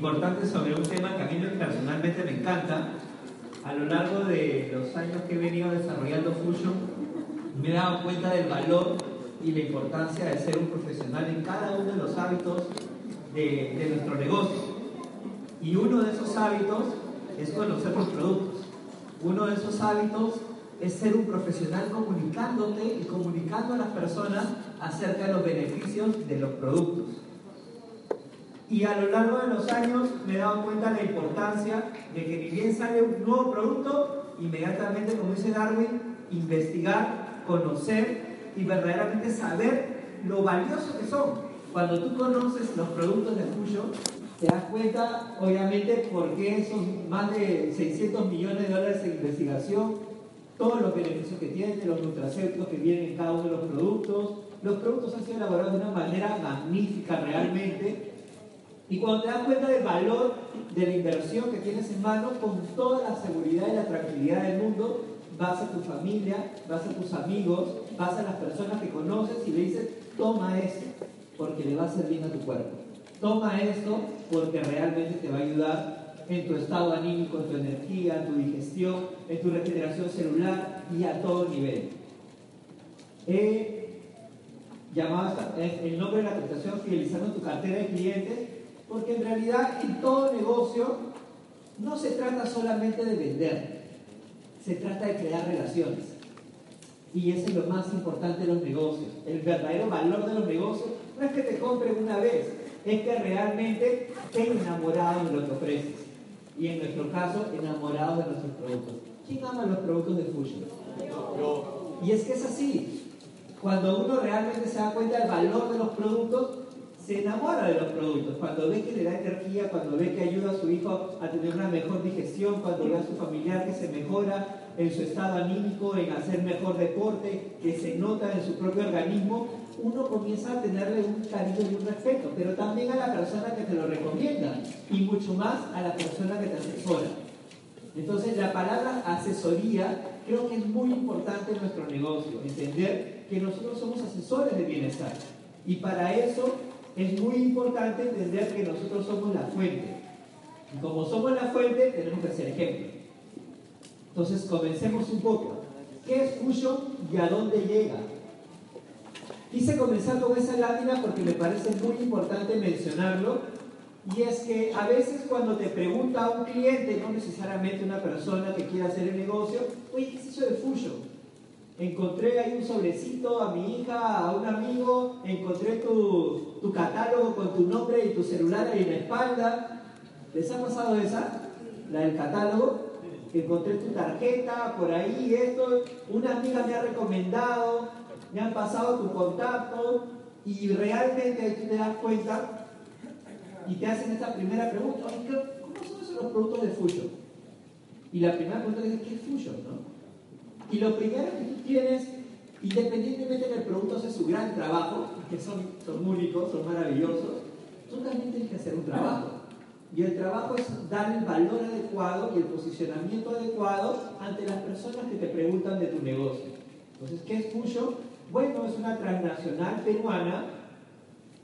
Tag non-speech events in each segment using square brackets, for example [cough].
importantes sobre un tema que a mí personalmente me encanta. A lo largo de los años que he venido desarrollando Fusion, me he dado cuenta del valor y la importancia de ser un profesional en cada uno de los hábitos de, de nuestro negocio. Y uno de esos hábitos es conocer los productos. Uno de esos hábitos es ser un profesional comunicándote y comunicando a las personas acerca de los beneficios de los productos. Y a lo largo de los años me he dado cuenta de la importancia de que ni bien sale un nuevo producto, inmediatamente, como dice Darwin, investigar, conocer y verdaderamente saber lo valioso que son. Cuando tú conoces los productos de Fusion, te das cuenta, obviamente, por qué son más de 600 millones de dólares en investigación, todos los beneficios que tienen, los nutracéuticos que vienen en cada uno de los productos. Los productos han sido elaborados de una manera magnífica realmente. Y cuando te das cuenta del valor de la inversión que tienes en mano, con toda la seguridad y la tranquilidad del mundo, vas a tu familia, vas a tus amigos, vas a las personas que conoces y le dices, toma esto, porque le va a bien a tu cuerpo. Toma esto porque realmente te va a ayudar en tu estado anímico, en tu energía, en tu digestión, en tu regeneración celular y a todo nivel. He llamado el nombre de la presentación Fidelizando tu cartera de clientes, porque en realidad en todo negocio no se trata solamente de vender, se trata de crear relaciones. Y eso es lo más importante de los negocios. El verdadero valor de los negocios no es que te compren una vez, es que realmente estén enamorados de lo que ofreces. Y en nuestro caso, enamorados de nuestros productos. ¿Quién ama los productos de Fusion? Y es que es así. Cuando uno realmente se da cuenta del valor de los productos, se enamora de los productos. Cuando ve que le da energía, cuando ve que ayuda a su hijo a tener una mejor digestión, cuando ve a su familiar que se mejora en su estado anímico, en hacer mejor deporte, que se nota en su propio organismo, uno comienza a tenerle un cariño y un respeto, pero también a la persona que te lo recomienda y mucho más a la persona que te asesora. Entonces, la palabra asesoría creo que es muy importante en nuestro negocio, entender que nosotros somos asesores de bienestar. Y para eso es muy importante entender que nosotros somos la fuente. Y como somos la fuente, tenemos que ser ejemplo. Entonces, comencemos un poco. ¿Qué es Fusion y a dónde llega? Quise comenzar con esa lámina porque me parece muy importante mencionarlo y es que a veces cuando te pregunta un cliente, no necesariamente una persona que quiera hacer el negocio, oye, ¿qué es eso de Fusion? Encontré ahí un sobrecito a mi hija, a un amigo, encontré tu, catálogo con tu nombre y tu celular ahí en la espalda. ¿Les ha pasado esa? La del catálogo. Encontré tu tarjeta por ahí, esto. Una amiga me ha recomendado, me han pasado tu contacto y realmente ahí tú te das cuenta y te hacen esta primera pregunta, oye, ¿qué- ¿cómo son esos los productos de Fusion? Y la primera pregunta es, ¿qué es Fusion? no? Y lo primero que tú tienes, independientemente de que el producto hace su gran trabajo, que son, son únicos, son maravillosos, tú también tienes que hacer un trabajo. Y el trabajo es dar el valor adecuado y el posicionamiento adecuado ante las personas que te preguntan de tu negocio. Entonces, ¿qué es Fusion? Bueno, es una transnacional peruana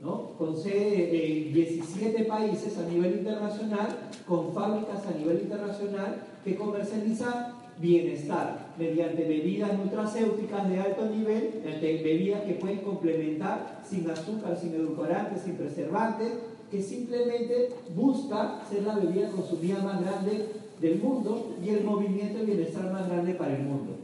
¿no? con sede en 17 países a nivel internacional, con fábricas a nivel internacional que comercializa bienestar mediante bebidas nutracéuticas de alto nivel, bebidas que pueden complementar sin azúcar, sin edulcorantes, sin preservantes, que simplemente busca ser la bebida consumida más grande del mundo y el movimiento de bienestar más grande para el mundo.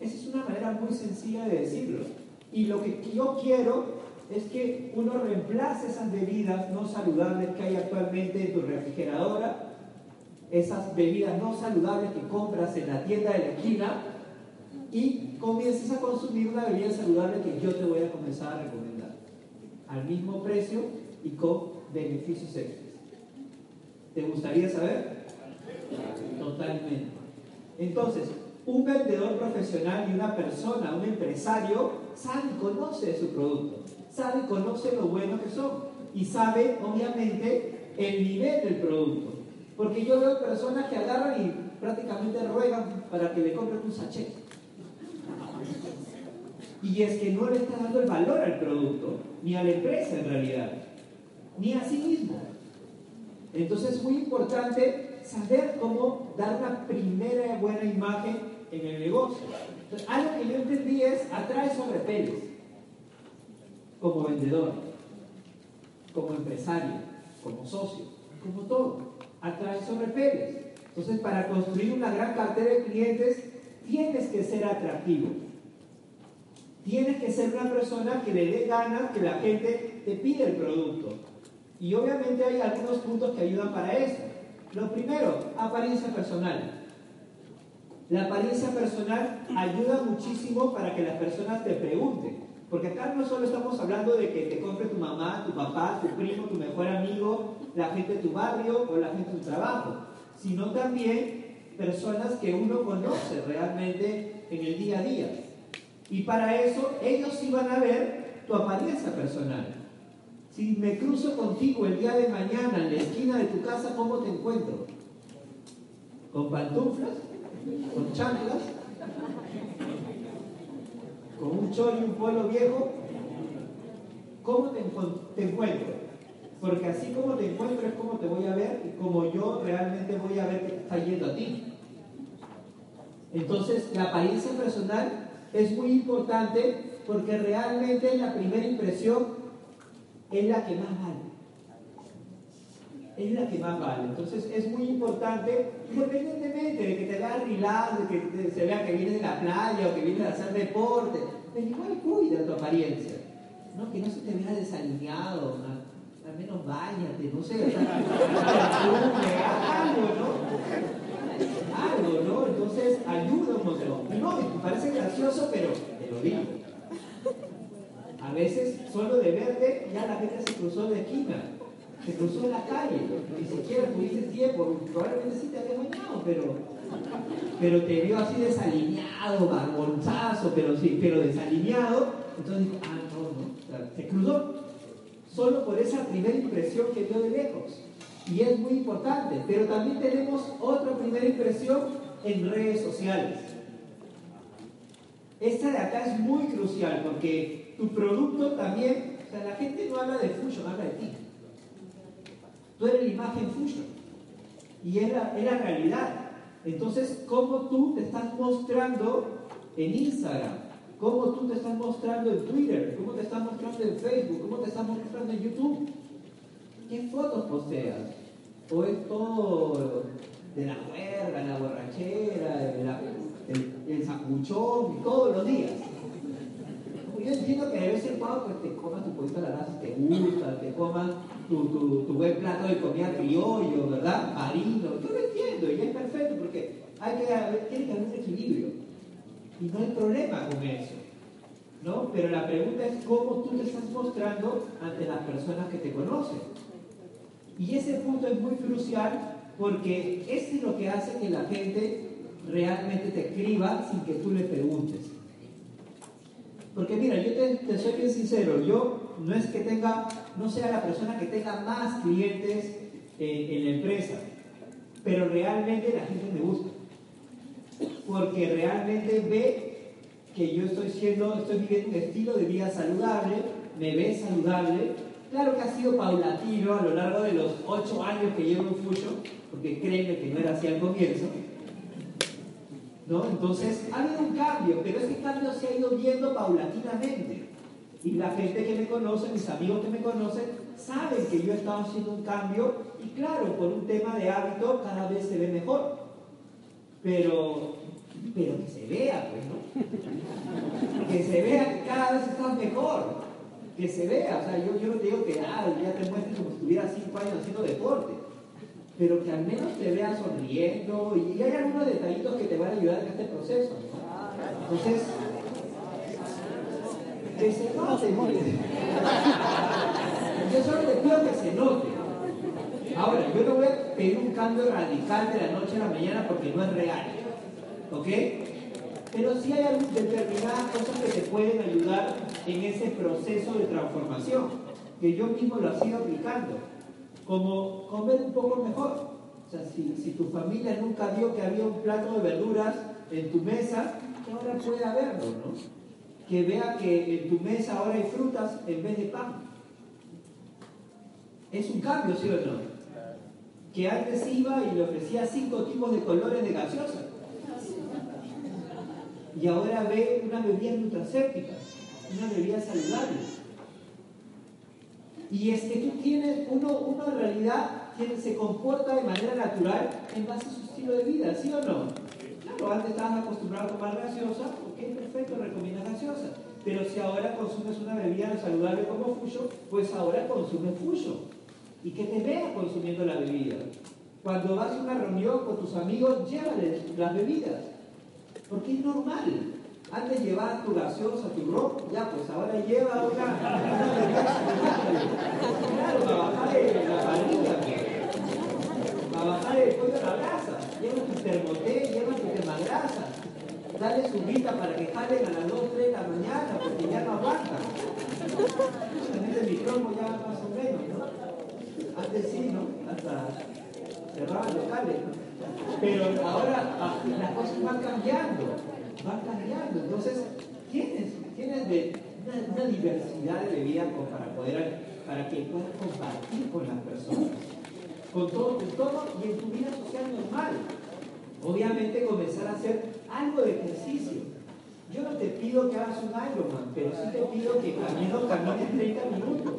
Esa es una manera muy sencilla de decirlo. Y lo que yo quiero es que uno reemplace esas bebidas no saludables que hay actualmente en tu refrigeradora, esas bebidas no saludables que compras en la tienda de la esquina y comiences a consumir una bebida saludable que yo te voy a comenzar a recomendar al mismo precio y con beneficios extras. ¿Te gustaría saber? Totalmente. Entonces, un vendedor profesional y una persona, un empresario, sabe y conoce su producto, sabe y conoce lo bueno que son y sabe, obviamente, el nivel del producto. Porque yo veo personas que agarran y prácticamente ruegan para que le compren un sachet. Y es que no le está dando el valor al producto, ni a la empresa en realidad, ni a sí mismo. Entonces es muy importante saber cómo dar una primera buena imagen en el negocio. Entonces, algo que yo entendí es atrae sobre peles, como vendedor, como empresario, como socio, como todo, atrae sobre peles. Entonces, para construir una gran cartera de clientes, tienes que ser atractivo. Tienes que ser una persona que le dé ganas que la gente te pida el producto. Y obviamente hay algunos puntos que ayudan para eso. Lo primero, apariencia personal. La apariencia personal ayuda muchísimo para que las personas te pregunten. Porque acá no solo estamos hablando de que te compre tu mamá, tu papá, tu primo, tu mejor amigo, la gente de tu barrio o la gente de tu trabajo, sino también personas que uno conoce realmente en el día a día. Y para eso ellos sí van a ver tu apariencia personal. Si me cruzo contigo el día de mañana en la esquina de tu casa, ¿cómo te encuentro? ¿Con pantuflas? ¿Con chanclas? ¿Con un chor y un polo viejo? ¿Cómo te, te encuentro? Porque así como te encuentro es como te voy a ver y como yo realmente voy a ver que está yendo a ti. Entonces, la apariencia personal es muy importante porque realmente la primera impresión es la que más vale. Es la que más vale. Entonces es muy independientemente de que te veas relax, de que se vea que vienes de la playa o que vienes a hacer deporte, pero igual cuida tu apariencia. ¿no? Que no se te vea desalineado, al menos bañate, no sé, algo, ¿no? Algo, ¿no? Entonces montón. No, parece gracioso, pero te lo digo. A veces, solo de verte, ya la gente se cruzó de esquina, se cruzó en la calle, ni siquiera tuviste tiempo, probablemente sí te había bañado, pero, pero te vio así desalineado, bargonzazo, pero sí, pero desalineado, entonces dijo, ah, no, no, se cruzó solo por esa primera impresión que dio de lejos. Y es muy importante, pero también tenemos otra primera impresión en redes sociales. Esta de acá es muy crucial porque tu producto también, o sea, la gente no habla de Fusion, habla de ti. Tú eres la imagen Fusion y es la, es la realidad. Entonces, ¿cómo tú te estás mostrando en Instagram? ¿Cómo tú te estás mostrando en Twitter? ¿Cómo te estás mostrando en Facebook? ¿Cómo te estás mostrando en YouTube? ¿Qué fotos posteas? ¿O es todo de la juerga, la borrachera, el, el, sacuchón, todos los días? Yo entiendo que de vez en cuando pues, te comas tu poquito de la raza te gusta, te comas tu, buen plato de comida criollo, ¿verdad? Marino. Yo lo entiendo y es perfecto porque hay que, tiene que haber un equilibrio. Y no hay problema con eso. ¿no? Pero la pregunta es cómo tú te estás mostrando ante las personas que te conocen. Y ese punto es muy crucial porque ese es lo que hace que la gente realmente te escriba sin que tú le preguntes. Porque mira, yo te, soy bien sincero, yo no es que tenga, no sea la persona que tenga más clientes eh, en la empresa, pero realmente la gente me gusta. Porque realmente ve que yo estoy siendo, estoy viviendo un estilo de vida saludable, me ve saludable. Claro que ha sido paulatino a lo largo de los ocho años que llevo en Fusion, porque créeme que no era así al comienzo. ¿No? Entonces, ha habido un cambio, pero ese cambio se ha ido viendo paulatinamente. Y la gente que me conoce, mis amigos que me conocen, saben que yo he estado haciendo un cambio y claro, por un tema de hábito cada vez se ve mejor. Pero, pero que se vea, pues, ¿no? Que se vea que cada vez estás mejor. que se vea. O sea, yo, yo no te digo que ah, ya te muestres como si estuvieras cinco años haciendo deporte, pero que al menos te veas sonriendo y, hay algunos detallitos que te van a ayudar en este proceso. Entonces, que se note. Yo solo te pido que se note. Ahora, yo no voy a pedir un cambio radical de la noche a la mañana porque no es real. ¿Ok? Pero sí hay determinadas cosas que te pueden ayudar en ese proceso de transformación, que yo mismo lo he ido aplicando, como comer un poco mejor. O sea, si, tu familia nunca vio que había un plato de verduras en tu mesa, que ahora puede haberlo, ¿no? Que vea que en tu mesa ahora hay frutas en vez de pan. Es un cambio, ¿sí o no? Que antes iba y le ofrecía cinco tipos de colores de gaseosa y ahora ve una bebida nutracéptica, una bebida saludable. Y es que tú tienes, uno, en realidad tiene, se comporta de manera natural en base a su estilo de vida, ¿sí o no? Claro, antes estabas acostumbrado a tomar gaseosa, ok, perfecto, recomienda gaseosa. Pero si ahora consumes una bebida saludable como Fuyo, pues ahora consumes Fuyo. Y que te veas consumiendo la bebida. Cuando vas a una reunión con tus amigos, llévales las bebidas. Porque es normal. Antes llevabas tu gaseosa, tu rock, ya, pues ahora lleva una. Claro, para bajar el- la parrilla, para bajar el pollo a la brasa. Lleva tu termoté, lleva tu quemagrasa. Dale su vida para que jalen a las 2, 3 de la mañana, porque ya no aguantan. También el micrófono ya más o menos, ¿no? Antes sí, ¿no? Hasta cerraban locales, ¿no? Pero ahora ah, las cosas van cambiando, van cambiando. Entonces, tienes, tienes una, diversidad de bebidas para poder, para que puedas compartir con las personas, con todo y en tu vida social normal. Obviamente comenzar a hacer algo de ejercicio. Yo no te pido que hagas un Ironman, pero sí te pido que menos camines 30 minutos.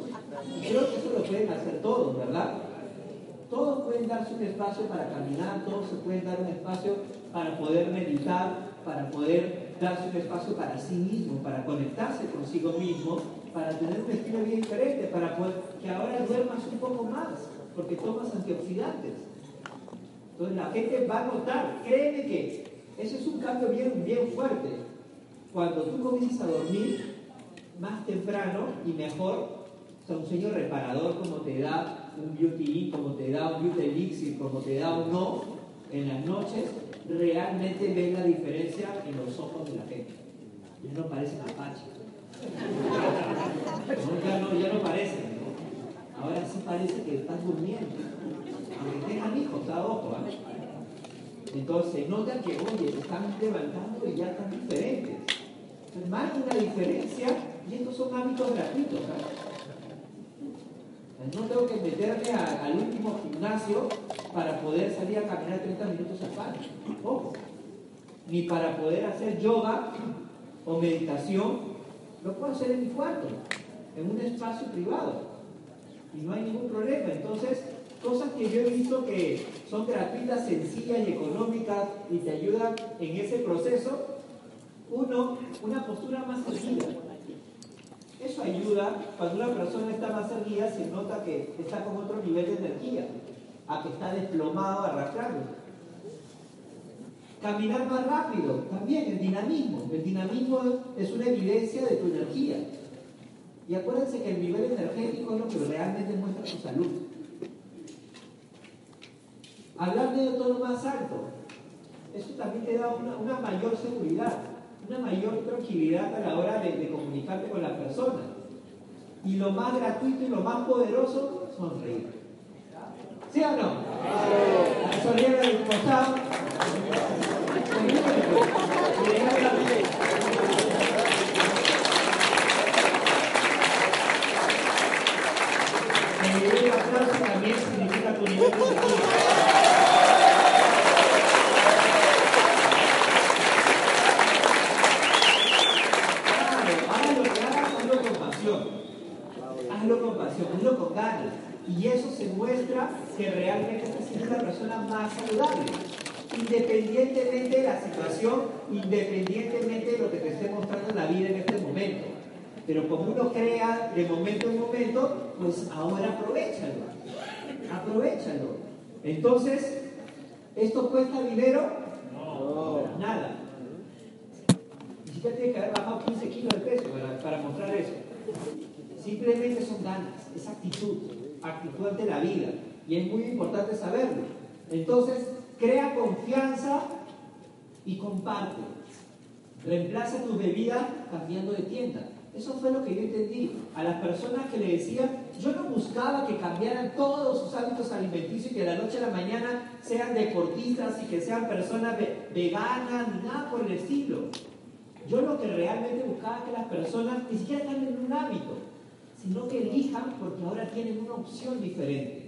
Y creo que eso lo pueden hacer todos, ¿verdad? Todos pueden darse un espacio para caminar, todos se pueden dar un espacio para poder meditar, para poder darse un espacio para sí mismo, para conectarse consigo mismo, para tener un estilo de vida diferente, para poder, que ahora duermas un poco más, porque tomas antioxidantes. Entonces la gente va a notar, créeme que ese es un cambio bien, bien fuerte. Cuando tú comienzas a dormir más temprano y mejor, o sea, un sueño reparador como te da un beauty como te da un beauty elixir, como te da un no en las noches, realmente ves la diferencia en los ojos de la gente. Ya no parecen apaches. No, ya, no, ya no parecen. Ahora sí parece que estás durmiendo. Aunque tengan hijos, a ojo. ¿ah? Entonces se nota que, oye, se están levantando y ya están diferentes. De una diferencia, y estos son hábitos gratuitos. No tengo que meterme al último gimnasio para poder salir a caminar 30 minutos al parque. Ojo. Ni para poder hacer yoga o meditación. Lo puedo hacer en mi cuarto, en un espacio privado. Y no hay ningún problema. Entonces, cosas que yo he visto que son gratuitas, sencillas y económicas y te ayudan en ese proceso. Uno, una postura más erguida. Ayuda, cuando una persona está más erguida, se nota que está con otro nivel de energía, a que está desplomado, arrastrando. Caminar más rápido, también el dinamismo. El dinamismo es una evidencia de tu energía. Y acuérdense que el nivel energético es lo que realmente muestra tu salud. Hablar de tono más alto, eso también te da una mayor seguridad, una mayor tranquilidad a la hora de, de comunicarte con la persona. Y lo más gratuito y lo más poderoso, sonreír. ¿Sí o no? Sonreír al costado. Y dejar la- El nivel de aplauso también significa tu nivel de energía. Claro, haz lo que hagas, hazlo con pasión. Hazlo con pasión, hazlo con ganas. Y eso se muestra que realmente estás siendo una persona más saludable. Independientemente de la situación, independientemente de lo que te esté mostrando la vida en este momento. Pero como uno crea de momento en momento, pues ahora aprovechalo. Aprovechalo. Entonces, ¿esto cuesta dinero? No. Nada. Ni siquiera tiene que haber bajado 15 kilos de peso para, para mostrar eso. Simplemente son ganas, es actitud, actitud ante la vida. Y es muy importante saberlo. Entonces, crea confianza y comparte. Reemplaza tus bebidas cambiando de tienda. Eso fue lo que yo entendí. A las personas que le decía, yo no buscaba que cambiaran todos sus hábitos alimenticios y que de la noche a la mañana sean deportistas y que sean personas ve- veganas ni nada por el estilo. Yo lo que realmente buscaba es que las personas ni siquiera cambien un hábito, sino que elijan porque ahora tienen una opción diferente.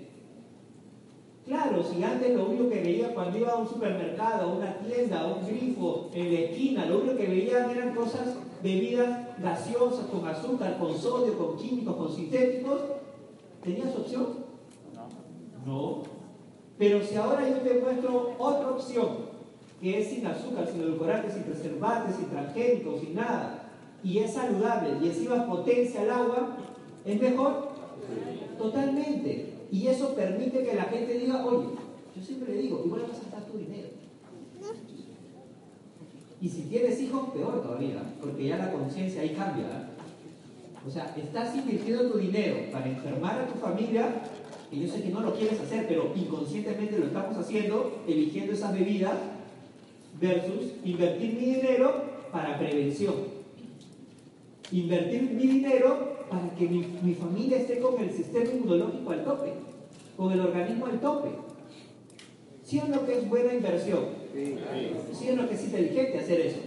Claro, si antes lo único que veía cuando iba a un supermercado, a una tienda, a un grifo, en la esquina, lo único que veían eran cosas, bebidas gaseosas, con azúcar, con sodio, con químicos, con sintéticos, ¿tenías opción? No. Pero si ahora yo te muestro otra opción, que es sin azúcar, sin edulcorantes, sin preservantes, sin transgénicos, sin nada, y es saludable, y encima potencia el agua, ¿es mejor? Totalmente. Y eso permite que la gente diga, oye, yo siempre le digo, igual vas a gastar tu dinero. Y si tienes hijos, peor todavía, porque ya la conciencia ahí cambia. ¿eh? O sea, estás invirtiendo tu dinero para enfermar a tu familia, y yo sé que no lo quieres hacer, pero inconscientemente lo estamos haciendo, eligiendo esas bebidas, versus invertir mi dinero para prevención. Invertir mi dinero para que mi, mi familia esté con el sistema inmunológico al tope, con el organismo al tope. ¿Sí o no que es buena inversión? ¿Sí o no que es inteligente hacer eso?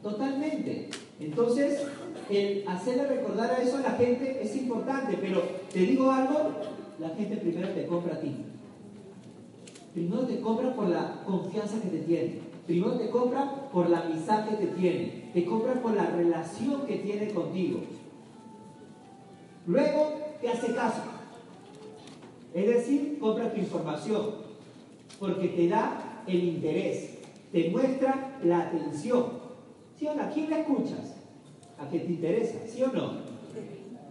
Totalmente. Entonces, el hacerle recordar a eso a la gente es importante, pero te digo algo, la gente primero te compra a ti. Primero te compra por la confianza que te tiene. Primero te compra por la amistad que te tiene. Te compra por la relación que tiene contigo. Luego te hace caso. Es decir, compra tu información. Porque te da el interés. Te muestra la atención. ¿Sí o no? ¿A quién le escuchas? ¿A que te interesa? ¿Sí o no?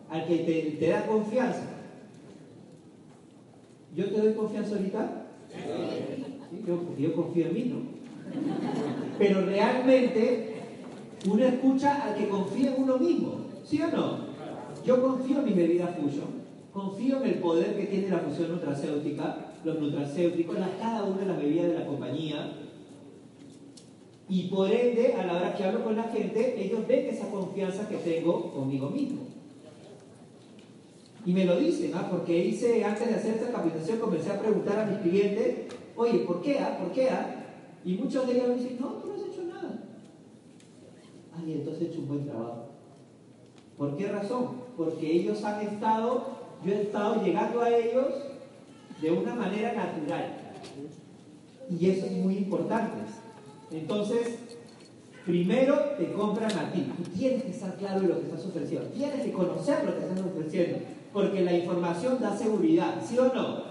Al que te, te da confianza. ¿Yo te doy confianza ahorita? Sí, yo, yo confío en mí, ¿no? Pero realmente uno escucha al que confía en uno mismo, ¿sí o no? Yo confío en mi bebida Fusion, confío en el poder que tiene la fusión nutracéutica, los nutracéuticos, las- cada una de las bebidas de la compañía. Y por ende, a la hora que hablo con la gente, ellos ven esa confianza que tengo conmigo mismo. Y me lo dicen, ¿ah? porque hice, antes de hacer esta capacitación, comencé a preguntar a mis clientes, oye, ¿por qué? Ah? ¿Por qué? Ah? Y muchos de ellos me dicen, no, tú no has hecho nada. Ay, entonces he hecho un buen trabajo. ¿Por qué razón? Porque ellos han estado, yo he estado llegando a ellos de una manera natural. Y eso es muy importante. Entonces, primero te compran a ti. Tú tienes que estar claro de lo que estás ofreciendo. Tienes que conocer lo que estás ofreciendo. Porque la información da seguridad, ¿sí o no?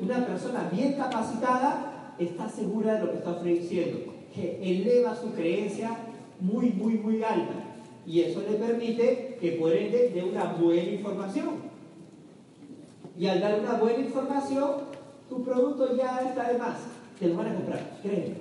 Una persona bien capacitada está segura de lo que está ofreciendo. Que eleva su creencia muy, muy, muy alta. Y eso le permite que por ende dé una buena información. Y al dar una buena información, tu producto ya está de más. Te lo van a comprar, créeme.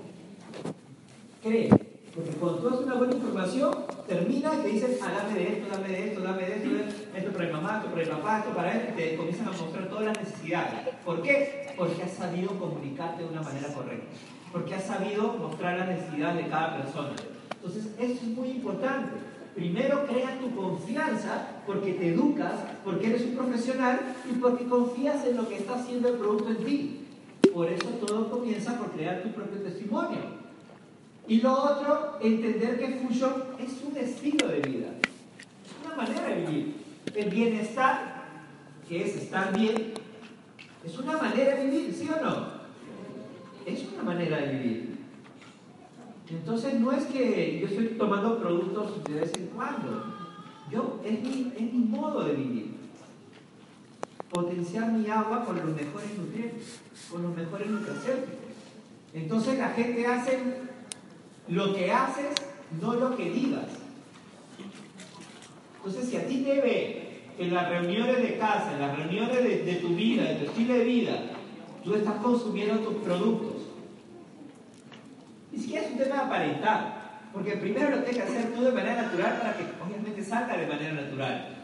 Créeme. Porque cuando tú una buena información, termina y te dicen, ah, dame de esto, dame de esto, dame de esto, esto para mi mamá, esto para mi papá, esto para él, y te comienzan a mostrar todas las necesidades. ¿Por qué? Porque has sabido comunicarte de una manera correcta. Porque has sabido mostrar las necesidades de cada persona. Entonces, eso es muy importante. Primero crea tu confianza porque te educas, porque eres un profesional y porque confías en lo que está haciendo el producto en ti. Por eso todo comienza por crear tu propio testimonio. Y lo otro, entender que Fusion es un estilo de vida, es una manera de vivir. El bienestar, que es estar bien, es una manera de vivir, ¿sí o no? Es una manera de vivir. Entonces no es que yo estoy tomando productos de vez en cuando. Yo, es mi, es mi modo de vivir. Potenciar mi agua con los mejores nutrientes, con los mejores nutracéuticos. Entonces la gente hace lo que haces, no lo que digas. Entonces, si a ti te ve en las reuniones de casa, en las reuniones de, de tu vida, de tu estilo de vida, tú estás consumiendo tus productos, ni siquiera es un tema de aparentar, porque primero lo tienes que hacer tú de manera natural para que obviamente salga de manera natural.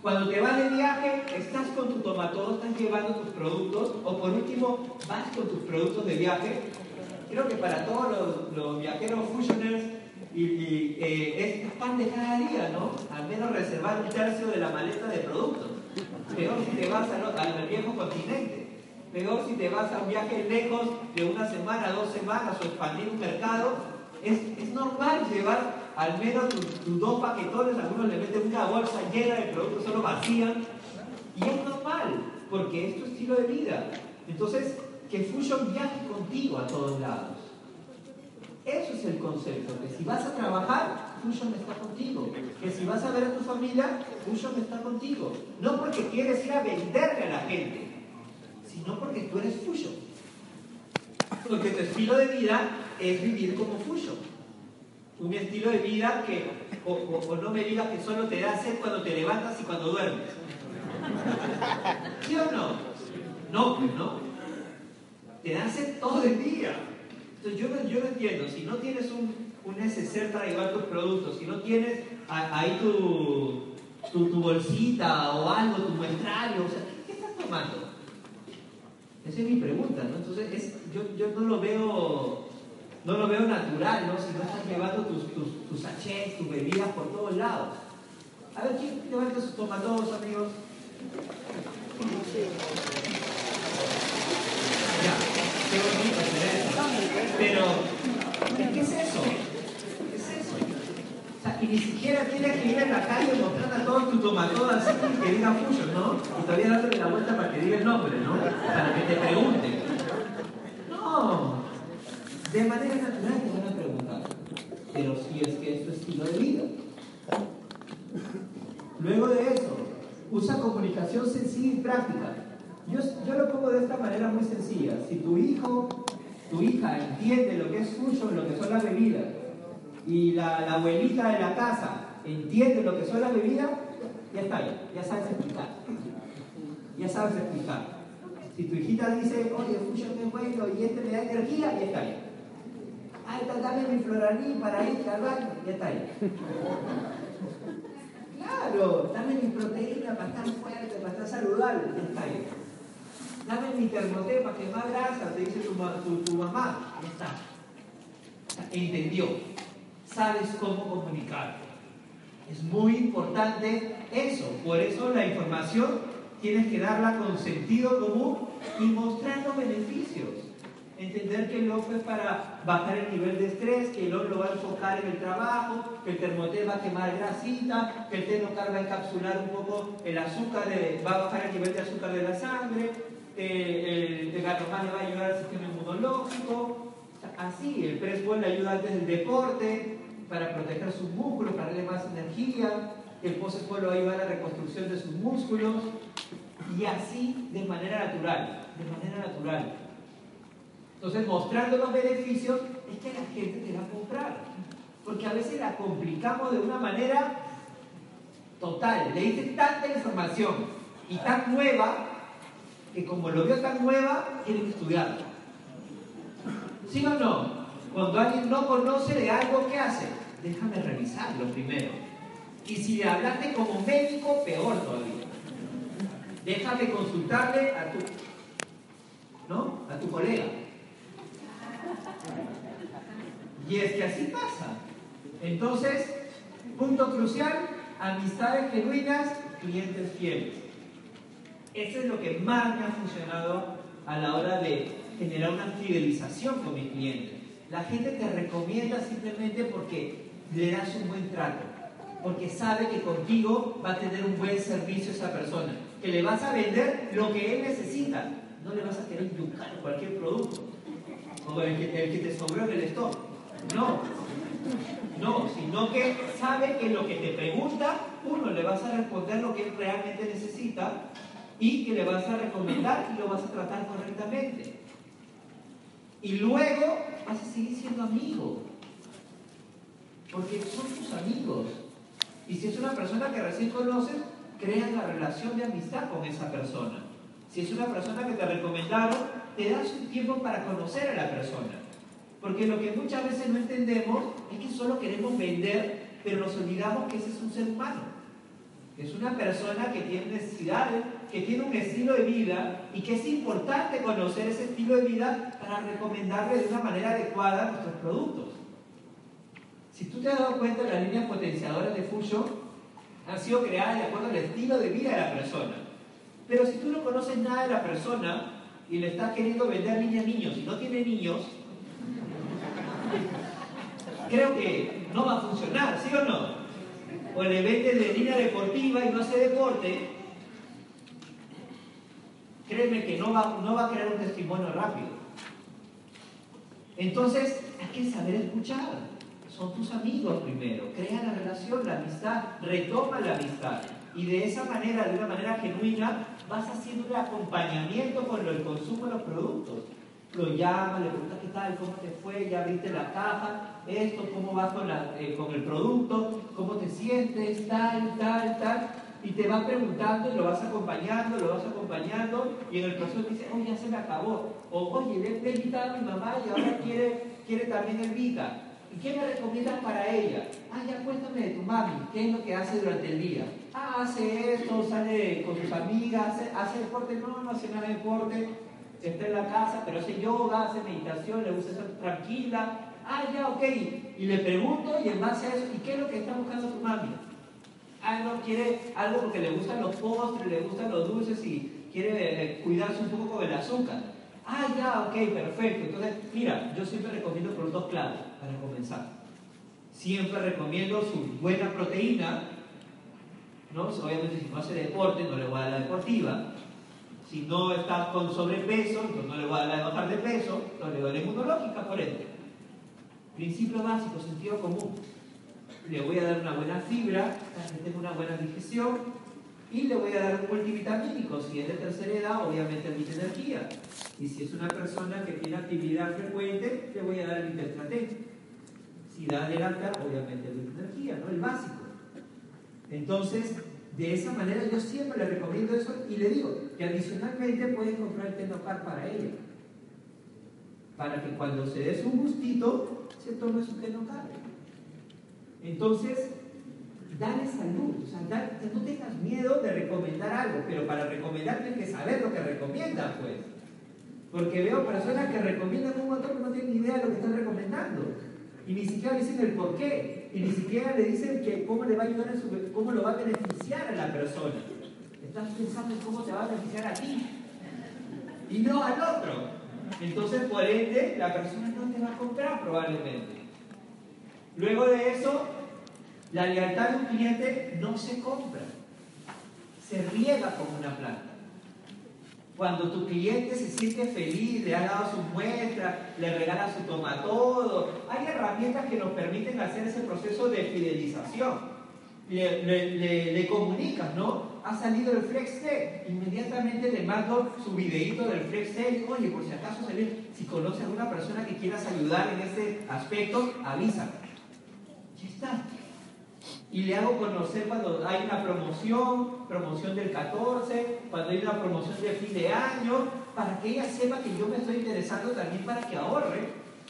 Cuando te vas de viaje, estás con tu tomatodo, estás llevando tus productos, o por último, vas con tus productos de viaje. Creo que para todos los, viajeros fusioners y, eh, es pan de cada día, ¿no? Al menos reservar un tercio de la maleta de productos. Peor si te vas al, al viejo continente. Peor si te vas a un viaje lejos de una semana, dos semanas o expandir un mercado. Es, es normal llevar al menos tus, dos paquetones, algunos le meten una bolsa llena de productos, solo vacían. Y es normal, porque es tu estilo de vida. Entonces, que Fusion viaje contigo a todos lados. Eso es el concepto, que si vas a trabajar, Fusion está contigo. Que si vas a ver a tu familia, Fusion está contigo. No porque quieres ir a venderle a la gente, sino porque tú eres Fusion. Porque tu estilo de vida es vivir como Fusion. Un estilo de vida que, o, no me digas que solo te da sed cuando te levantas y cuando duermes. ¿Sí o no? No, pues no. Te da sed todo el día. Entonces yo no, yo no entiendo, si no tienes un, un neceser para llevar tus productos, si no tienes ahí tu, tu, bolsita o algo, tu muestrario, o sea, ¿qué, qué estás tomando? Esa es mi pregunta, ¿no? Entonces es, yo, yo no lo veo no lo veo natural, ¿no? Si no estás llevando tus, tus, tus sachets, tus bebidas por todos lados. A ver, ¿quién levanta sus tomatodos, amigos? Qué bonito. Pero, ¿qué es eso? O sea, y ni siquiera tienes que ir en la calle mostrando a todos tu tomatodo así que diga Fusion, ¿no? Y todavía dándole la vuelta para que diga el nombre, ¿no? Para que te pregunten. No, de manera natural te van a preguntar. Pero si es que es tu estilo de vida. Luego de eso, usa comunicación sencilla y práctica. Yo, yo lo pongo de esta manera muy sencilla. Si tu hijo, tu hija entiende lo que es fusion, lo que son las bebidas, y la, abuelita de la casa entiende lo que son las bebidas, ya está ahí, ya sabes explicar. Ya sabes explicar. Si tu hijita dice, oye, fusion es bueno y este me da energía, ya está ahí. Ay, dame mi floraní para ir al baño, ya está ahí. Claro, dame mi proteína para estar fuerte, para estar saludable, ya está ahí. Dame mi termoté para quemar grasa, te dice tu, tu, tu mamá, ya está. Entendió, sabes cómo comunicar. Es muy importante eso, por eso la información tienes que darla con sentido común y mostrando beneficios. Entender que el ojo es para bajar el nivel de estrés, que el lo va a enfocar en el trabajo, que el termoté va a quemar grasita, que el no va a encapsular un poco el azúcar, va a bajar el nivel de azúcar de la sangre, eh, el, el gatomán le va a ayudar al sistema inmunológico. Así, el press le ayuda antes del deporte para proteger sus músculos, para darle más energía. El lo va a a la reconstrucción de sus músculos. Y así de manera natural, de manera natural. Entonces, mostrando los beneficios, es que la gente te va a comprar. Porque a veces la complicamos de una manera total. Le dicen tanta información y tan nueva que como lo veo tan nueva, quieren estudiarlo. ¿Sí o no? Cuando alguien no conoce de algo, ¿qué hace? Déjame revisarlo primero. Y si le hablaste como médico, peor todavía. Déjame consultarle a tu, ¿no? A tu colega. Y es que así pasa. Entonces, punto crucial, amistades genuinas, clientes fieles. Eso es lo que más me ha funcionado a la hora de generar una fidelización con mis clientes. La gente te recomienda simplemente porque le das un buen trato, porque sabe que contigo va a tener un buen servicio esa persona, que le vas a vender lo que él necesita, no le vas a querer yucar cualquier producto, o el que, el que te sobró en el stock. No, no, sino que sabe que lo que te pregunta, uno, le vas a responder lo que él realmente necesita y que le vas a recomendar y lo vas a tratar correctamente. Y luego vas a seguir siendo amigo, porque son tus amigos. Y si es una persona que recién conoces, creas la relación de amistad con esa persona. Si es una persona que te recomendaron, te das un tiempo para conocer a la persona. Porque lo que muchas veces no entendemos es que solo queremos vender, pero nos olvidamos que ese es un ser humano. Es una persona que tiene necesidades, que tiene un estilo de vida y que es importante conocer ese estilo de vida para recomendarle de una manera adecuada nuestros productos. Si tú te has dado cuenta, las líneas potenciadoras de Fusion han sido creadas de acuerdo al estilo de vida de la persona. Pero si tú no conoces nada de la persona y le estás queriendo vender líneas niños y no tiene niños, creo que no va a funcionar, ¿sí o no? O le vendes de línea deportiva y no hace deporte, créeme que no va, no va a crear un testimonio rápido. Entonces, hay que saber escuchar. Son tus amigos primero. Crea la relación, la amistad, retoma la amistad. Y de esa manera, de una manera genuina, vas haciendo un acompañamiento con el consumo de los productos. Lo llama, le pregunta qué tal, cómo te fue, ya abriste la caja, esto, cómo vas con, la, eh, con el producto, cómo te sientes, tal, tal, tal. Y te va preguntando y lo vas acompañando, lo vas acompañando, y en el proceso te dice, oye, ya se me acabó. O, oye, le he invitado a mi mamá y ahora quiere, quiere también el Vita. ¿Y qué me recomiendas para ella? Ah, ya cuéntame de tu mami, ¿qué es lo que hace durante el día? Ah, hace esto, sale con sus amigas, hace, hace deporte, no, no hace nada de deporte, está en la casa, pero hace yoga, hace meditación, le gusta estar tranquila. Ah, ya, ok. Y le pregunto y en base a eso, ¿y qué es lo que está buscando tu mami? Ah, no, quiere algo porque le gustan los postres, le gustan los dulces y quiere eh, cuidarse un poco con el azúcar. Ah, ya, ok, perfecto. Entonces, mira, yo siempre recomiendo productos claves para comenzar. Siempre recomiendo su buena proteína, ¿no? Obviamente si no hace deporte, no le voy a dar la deportiva. Si no está con sobrepeso, entonces no le voy a dar de bajar de peso, no le doy la inmunológica, por ende. Principio básico, sentido común. Le voy a dar una buena fibra para que tenga una buena digestión y le voy a dar un multivitamínico. Si es de tercera edad, obviamente Vita Energía. Y si es una persona que tiene actividad frecuente, le voy a dar el Vita Si da adelanta, obviamente Vita Energía, ¿no? El básico. Entonces, de esa manera yo siempre le recomiendo eso y le digo que adicionalmente pueden comprar Tenocar para ella. Para que cuando se dé su gustito, se tome su Tenocar. Entonces, dale salud, o sea, dale- no tengas miedo de recomendar algo, pero para recomendar tienes que saber lo que recomiendas, pues. Porque veo personas que recomiendan un montón que no tienen ni idea de lo que están recomendando. Y ni siquiera dicen el por qué. Y ni siquiera le dicen que cómo le va a ayudar en su, cómo lo va a beneficiar a la persona. Estás pensando en cómo te va a beneficiar a ti. Y no al otro. Entonces, por ende, la persona no te va a comprar probablemente. Luego de eso, la lealtad de un cliente no se compra, se riega como una planta. Cuando tu cliente se siente feliz, le ha dado su muestra, le regala su tomatodo, hay herramientas que nos permiten hacer ese proceso de fidelización. Le, comunicas, ¿no? Ha salido el FlexTech, inmediatamente le mando su videito del FlexTech, oye, por si acaso salir, si conoces a alguna persona que quieras ayudar en ese aspecto, avísame. Ya está. Y le hago conocer cuando hay una promoción, promoción del 14, cuando hay una promoción de fin de año, para que ella sepa que yo me estoy interesando también para que ahorre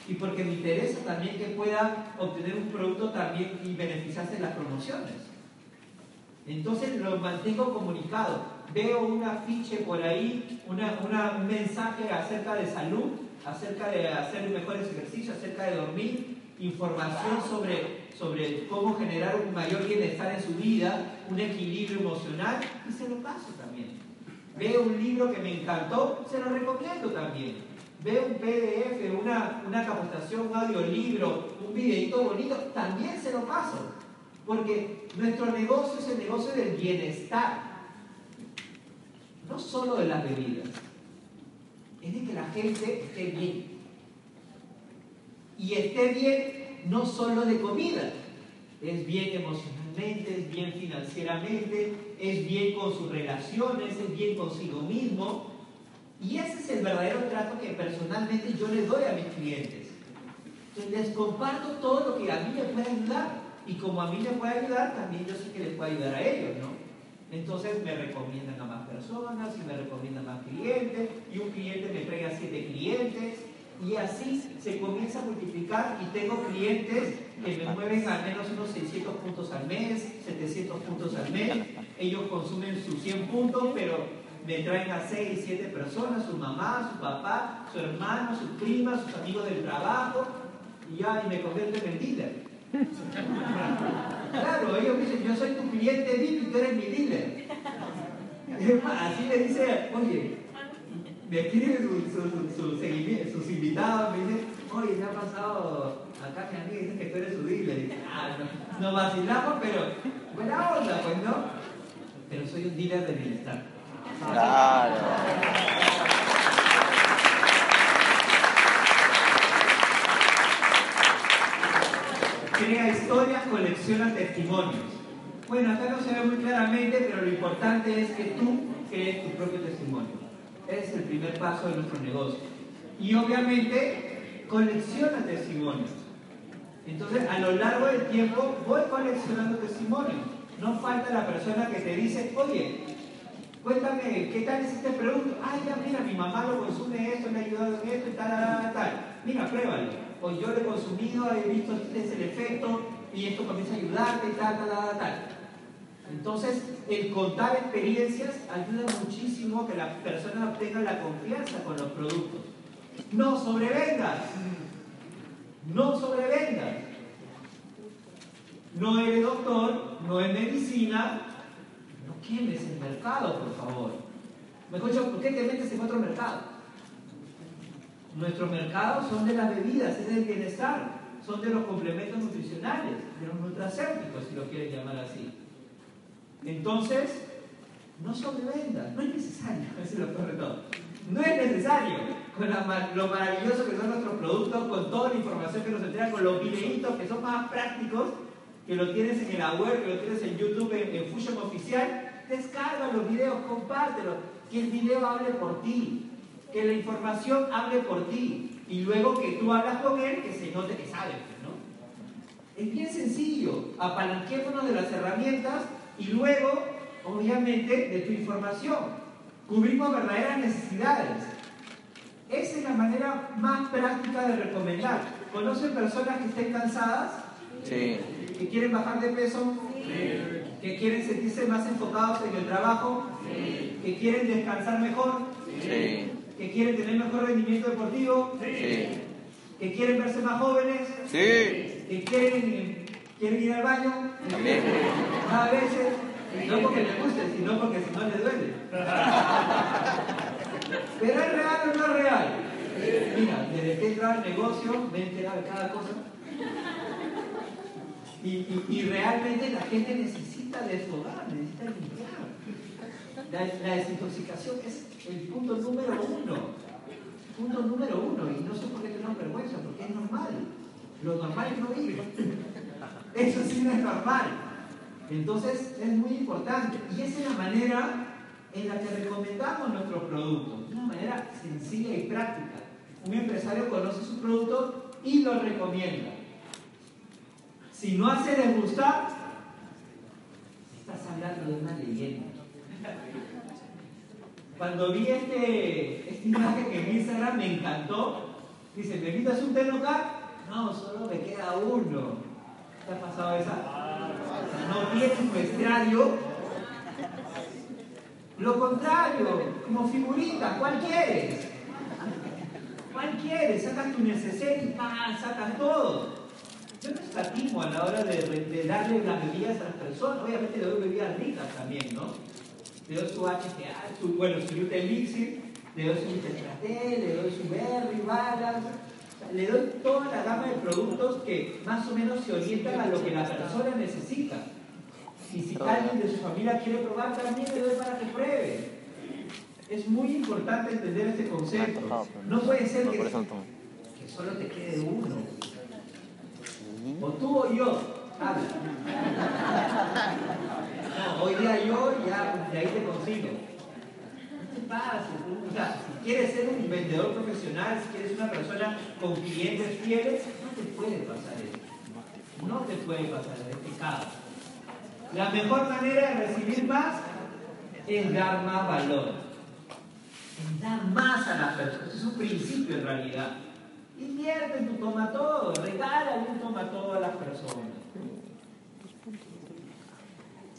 y porque me interesa también que pueda obtener un producto también y beneficiarse de las promociones. Entonces lo mantengo comunicado. Veo un afiche por ahí, una- un mensaje acerca de salud, acerca de hacer mejores ejercicios, acerca de dormir, información sobre, sobre cómo generar un mayor bienestar en su vida, un equilibrio emocional, y se lo paso también. Veo un libro que me encantó, se lo recomiendo también. Veo un PDF, una, una capacitación, un audiolibro, un videito bonito, también se lo paso. Porque nuestro negocio es el negocio del bienestar, no solo de las bebidas, es de que la gente esté bien. Y esté bien no solo de comida, es bien emocionalmente, es bien financieramente, es bien con sus relaciones, es bien consigo mismo. Y ese es el verdadero trato que personalmente yo le doy a mis clientes. Entonces les comparto todo lo que a mí me puede ayudar. y como a mí me puede ayudar, también yo sé que les puede ayudar a ellos, ¿no? Entonces me recomiendan a más personas y me recomiendan más clientes y un cliente me trae a siete clientes y así se comienza a multiplicar y tengo clientes que me mueven al menos unos 600 puntos al mes, 700 puntos al mes. Ellos consumen sus 100 puntos, pero me traen a 6, 7 personas, su mamá, su papá, su hermano, su prima, sus amigos del trabajo y ya y me convierten en dealer. Claro, ellos dicen, yo soy tu cliente VIP y tú eres mi [laughs] más, Así le dice, oye, me escriben sus su, su, seguimi- sus invitados, me dicen, oye, me ha pasado acá mi amiga dice que tú eres su dealer. Y, ah, no, nos vacilamos, pero buena onda, pues no. Pero soy un dealer de bienestar. Claro. Crea historias, colecciona testimonios. Bueno, acá no se ve muy claramente, pero lo importante es que tú crees tu propio testimonio. Es el primer paso de nuestro negocio. Y obviamente, colecciona testimonios. Entonces, a lo largo del tiempo, voy coleccionando testimonios. No falta la persona que te dice, oye, cuéntame, ¿qué tal es este producto? Ay, ya, mira, mi mamá lo consume esto, me ha ayudado en esto y tal, tal, tal. Mira, pruébalo. O yo lo he consumido, he visto este es el efecto y esto comienza a ayudarte y tal, tal, tal, tal. Entonces, el contar experiencias ayuda muchísimo a que la persona obtenga la confianza con los productos. No sobrevendas. No sobrevendas. No eres doctor, no es medicina. No quemes el mercado, por favor. Me escucho, ¿por qué te metes en otro mercado? Nuestros mercados son de las bebidas, es del bienestar, son de los complementos nutricionales, de los nutracéuticos, si lo quieres llamar así. Entonces, no sobrevendas, no es necesario, [laughs] es lo peor todo. No es necesario, con lo maravilloso que son nuestros productos, con toda la información que nos entregan, con los videitos que son más prácticos, que lo tienes en la web, que lo tienes en YouTube, en, en Fusion Oficial, descarga los videos, compártelos, que el video hable por ti, que la información hable por ti, y luego que tú hablas con él, que se note que sabes, ¿no? Es bien sencillo, apalanquémonos de las herramientas y luego, obviamente, de tu información. Cubrimos verdaderas necesidades. Esa es la manera más práctica de recomendar. ¿Conocen personas que estén cansadas? Sí. ¿Que quieren bajar de peso? ¿Que quieren sentirse más enfocados en el trabajo? ¿Que quieren descansar mejor? Sí. ¿Que quieren tener mejor rendimiento deportivo? Sí. ¿Que quieren verse más jóvenes? Sí. ¿Que quieren, quieren ir al baño? También. A veces, no porque les guste, sino porque si no les duele. [laughs] Pero es real o no es real. Mira, desde que he entrado al negocio me he enterado de cada cosa. Y, y- y realmente la gente necesita desfogar, necesita limpiar. La, la desintoxicación es el punto número uno. Punto número uno. Y no sé por qué tenemos vergüenza, porque es normal. Lo normal es no ir. Eso sí no es normal. Entonces es muy importante. Y esa es la manera en la que recomendamos nuestros productos. Una manera sencilla y práctica. Un empresario conoce su producto y lo recomienda. Si no hace degustar, estás hablando de una leyenda. Cuando vi este, esta imagen en Instagram me encantó. Dice, ¿me invitas un local? No, solo me queda uno. ¿Te ha pasado esa? No tienes muestrario. Lo contrario, como figurita, ¿cuál quieres? ¿Cuál quieres? Sacas tu neceser y ¡pam! sacas todo. Yo no escatimo a la hora de, darle las bebidas a las personas. Obviamente le doy bebidas ricas también, ¿no? Le doy su HTA, su, bueno, su Youth Elixir, le doy su Tetratel, le doy su Berry, sea, Le doy toda la gama de productos que más o menos se orientan a lo que la persona necesita. Y si alguien de su familia quiere probar, también le doy para que pruebe. Es muy importante entender este concepto. No puede ser que, solo te quede uno. O tú o yo. Habla. No, hoy día yo ya de ahí te consigo. No te pases. O sea, si quieres ser un vendedor profesional, si quieres una persona con clientes fieles, no te puede pasar eso. No te puede pasar, es pecado. La mejor manera de recibir más es dar más valor. Es dar más a las personas. Es un principio en realidad. Invierte en tu tomatodo, regálale un tomatodo a las personas.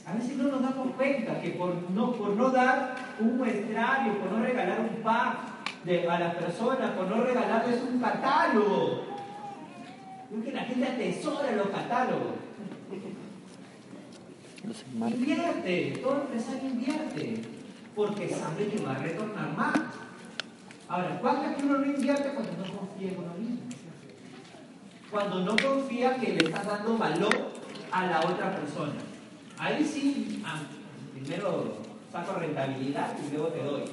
A veces no nos damos cuenta que por no, por no dar un muestrario, por no regalar un pack de- a las personas, por no regalarles un catálogo. Es que la gente atesora los catálogos. Invierte, todo empresario invierte, porque sabe que va a retornar más. Ahora, ¿cuándo es que uno no invierte? Cuando no confía en uno mismo. Cuando no confía que le estás dando valor a la otra persona. Ahí sí, ah, primero saco rentabilidad y luego te doy.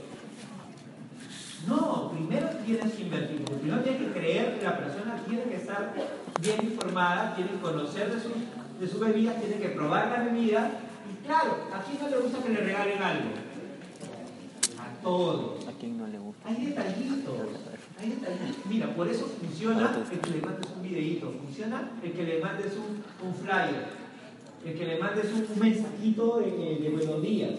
No, primero tienes que invertir. Primero tienes que creer que la persona tiene que estar bien informada, tiene que conocer de su, de su bebida, tiene que probar la bebida. Y claro, ¿a quién no le gusta que le regalen algo? A todos. ¿A quién no le gusta? Hay detallitos. Hay detallitos. Mira, por eso funciona el que le mandes un videíto, funciona el que le mandes un, un flyer, el que le mandes un, mensajito de, de buenos días,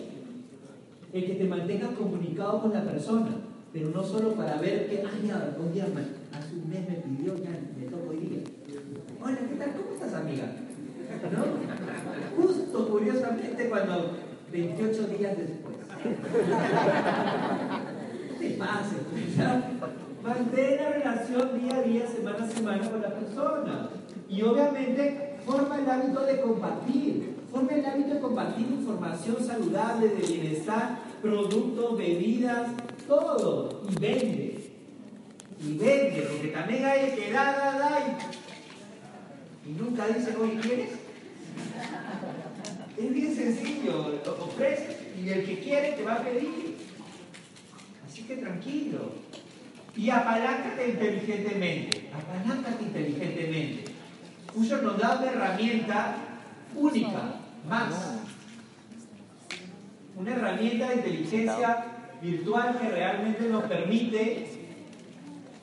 el que te mantengas comunicado con la persona, pero no solo para ver que, ay, ya, un día, hace un mes me pidió, ya me toco hoy día. Hola, ¿qué tal? ¿Cómo estás, amiga? ¿No? Justo, curiosamente, cuando 28 días después. Te pues, ¿ya? Mantén la relación día a día, semana a semana con la persona. Y obviamente forma el hábito de compartir. Forma el hábito de compartir información saludable, de bienestar, productos, bebidas, todo. Y vende. Y vende, porque también hay que da, da, da. Y, y nunca dice, oye, ¿quieres? Es bien sencillo, ofreces y el que quiere te va a pedir. Así que tranquilo. Y apaláncate inteligentemente. Apaláncate inteligentemente. Fusion nos da una herramienta única, más. Una herramienta de inteligencia virtual que realmente nos permite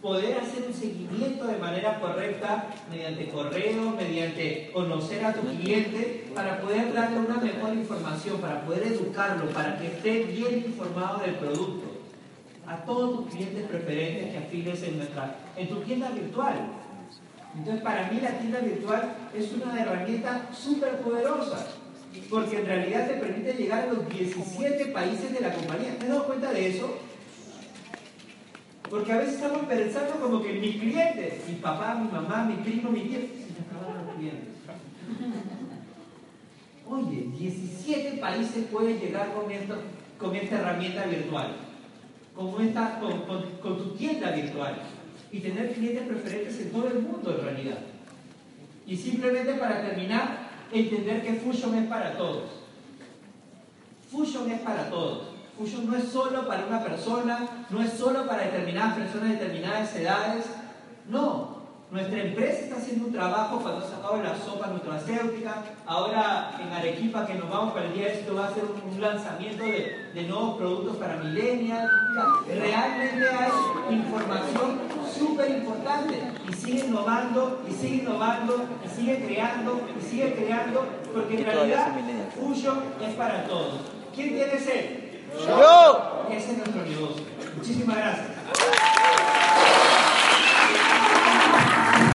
poder hacer un seguimiento de manera correcta mediante correo, mediante conocer a tu cliente, para poder darle una mejor información, para poder educarlo, para que esté bien informado del producto. A todos tus clientes preferentes que afiles en, nuestra, en tu tienda virtual. Entonces, para mí la tienda virtual es una herramienta súper poderosa, porque en realidad te permite llegar a los 17 países de la compañía. ¿Te has dado cuenta de eso? Porque a veces estamos pensando como que mi cliente, mi papá, mi mamá, mi primo, mi tío, se me acabaron los clientes. Oye, 17 países puedes llegar con, esta herramienta virtual, con, esta, con tu tienda virtual y tener clientes preferentes en todo el mundo en realidad. Y simplemente para terminar, entender que Fusion es para todos. Fusion es para todos. Fusion no es solo para una persona, no es solo para determinadas personas de determinadas edades. No, nuestra empresa está haciendo un trabajo cuando ha sacado la sopa nutracéutica. Ahora en Arequipa, que nos vamos para el día de esto, va a ser un, lanzamiento de, de nuevos productos para millennials. Realmente hay información súper importante y sigue innovando, y sigue innovando, y sigue creando, y sigue creando, porque en realidad. Fusion es para todos. ¿Quién tiene sed? ¡Yo! Ese es nuestro negocio. Muchísimas gracias.